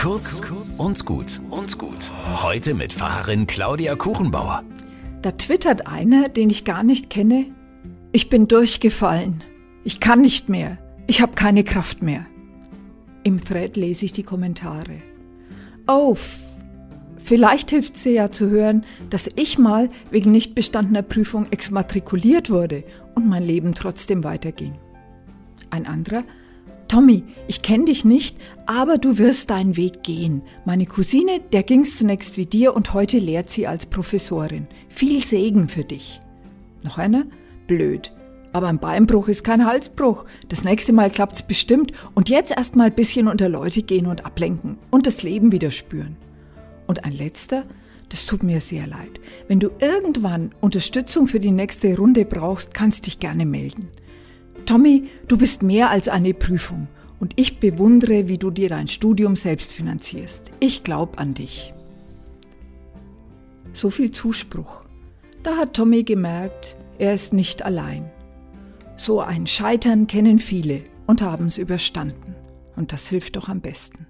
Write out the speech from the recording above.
Kurz und gut und gut. Heute mit Pfarrerin Claudia Kuchenbauer. Da twittert einer, den ich gar nicht kenne. Ich bin durchgefallen. Ich kann nicht mehr. Ich habe keine Kraft mehr. Im Thread lese ich die Kommentare. Oh, vielleicht hilft es dir ja zu hören, dass ich mal wegen nicht bestandener Prüfung exmatrikuliert wurde und mein Leben trotzdem weiterging. Ein anderer, Tommy, ich kenne dich nicht, aber du wirst deinen Weg gehen. Meine Cousine, der ging's zunächst wie dir und heute lehrt sie als Professorin. Viel Segen für dich. Noch einer? Blöd. Aber ein Beinbruch ist kein Halsbruch. Das nächste Mal klappt's bestimmt und jetzt erst mal ein bisschen unter Leute gehen und ablenken und das Leben wieder spüren. Und ein letzter, das tut mir sehr leid. Wenn du irgendwann Unterstützung für die nächste Runde brauchst, kannst dich gerne melden. Tommy, du bist mehr als eine Prüfung und ich bewundere, wie du dir dein Studium selbst finanzierst. Ich glaube an dich. So viel Zuspruch. Da hat Tommy gemerkt, er ist nicht allein. So ein Scheitern kennen viele und haben es überstanden. Und das hilft doch am besten.